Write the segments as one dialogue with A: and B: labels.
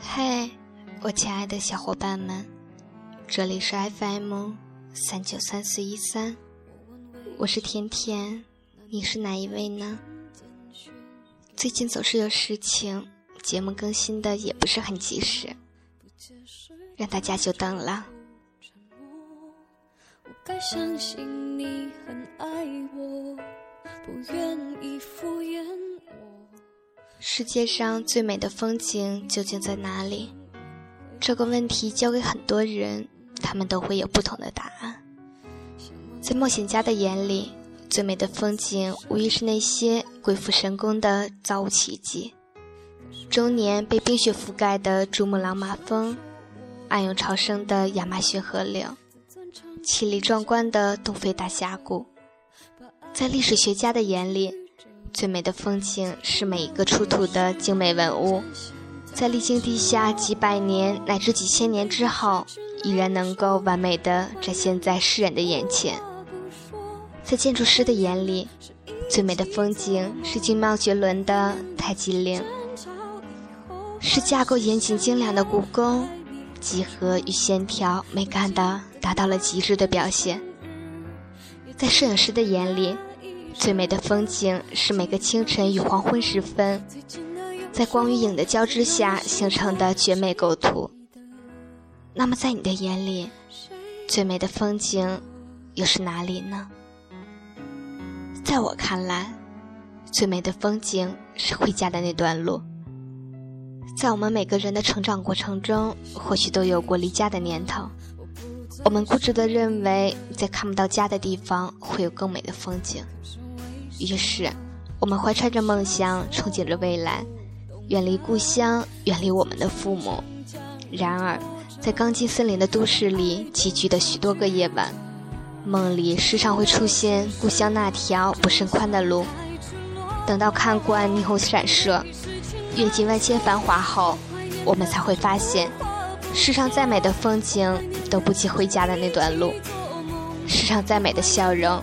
A: 嗨我亲爱的小伙伴们，这里是 FM 三九三四一三，我是甜甜，你是哪一位呢？最近总是有事情，节目更新的也不是很及时，让大家久等了。
B: 该相信你很爱我，不愿意敷衍
A: 世界上最美的风景究竟在哪里？这个问题交给很多人，他们都会有不同的答案。在冒险家的眼里，最美的风景无疑是那些鬼斧神工的造物奇迹：终年被冰雪覆盖的珠穆朗玛峰，暗涌潮生的亚马逊河流，绮丽壮观的东非大峡谷。在历史学家的眼里，最美的风景是每一个出土的精美文物。在历经地下几百年乃至几千年之后，依然能够完美的展现在世人的眼前。在建筑师的眼里，最美的风景是精妙绝伦的太极陵，是架构严谨精良的故宫，几何与线条美感的达到了极致的表现。在摄影师的眼里，最美的风景是每个清晨与黄昏时分。在光与影的交织下形成的绝美构图。那么，在你的眼里，最美的风景又是哪里呢？在我看来，最美的风景是回家的那段路。在我们每个人的成长过程中，或许都有过离家的念头。我们固执地认为，在看不到家的地方会有更美的风景。于是，我们怀揣着梦想，憧憬着未来。远离故乡，远离我们的父母。然而，在钢筋森林的都市里集聚的许多个夜晚，梦里时常会出现故乡那条不甚宽的路。等到看惯霓虹闪烁，阅尽万千繁华后，我们才会发现，世上再美的风景都不及回家的那段路；世上再美的笑容，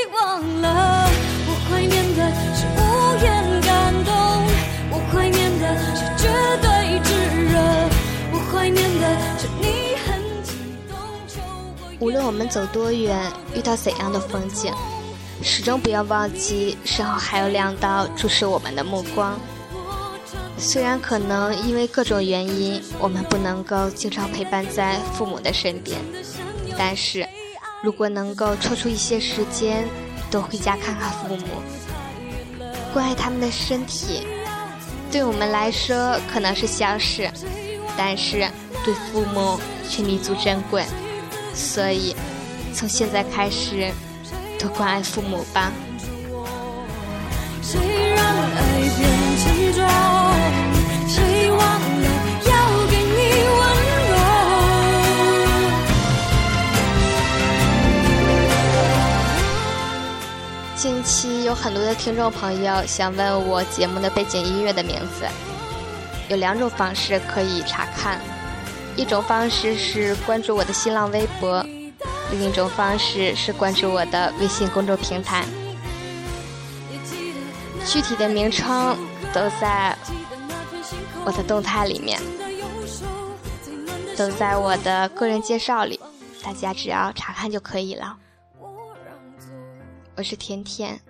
A: 无论我们走多远，遇到怎样的风景。始终不要忘记，身后还有两道注视我们的目光。虽然可能因为各种原因，我们不能够经常陪伴在父母的身边，但是如果能够抽出一些时间，多回家看看父母，关爱他们的身体，对我们来说可能是小事，但是对父母却弥足珍贵。所以，从现在开始。多关爱父母吧。近期有很多的听众朋友想问我节目的背景音乐的名字，有两种方式可以查看，一种方式是关注我的新浪微博。另一种方式是关注我的微信公众平台，具体的名称都在我的动态里面，都在我的个人介绍里，大家只要查看就可以了。我是甜甜，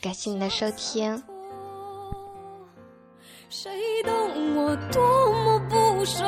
A: 感谢你的收听。谁懂我多么不舍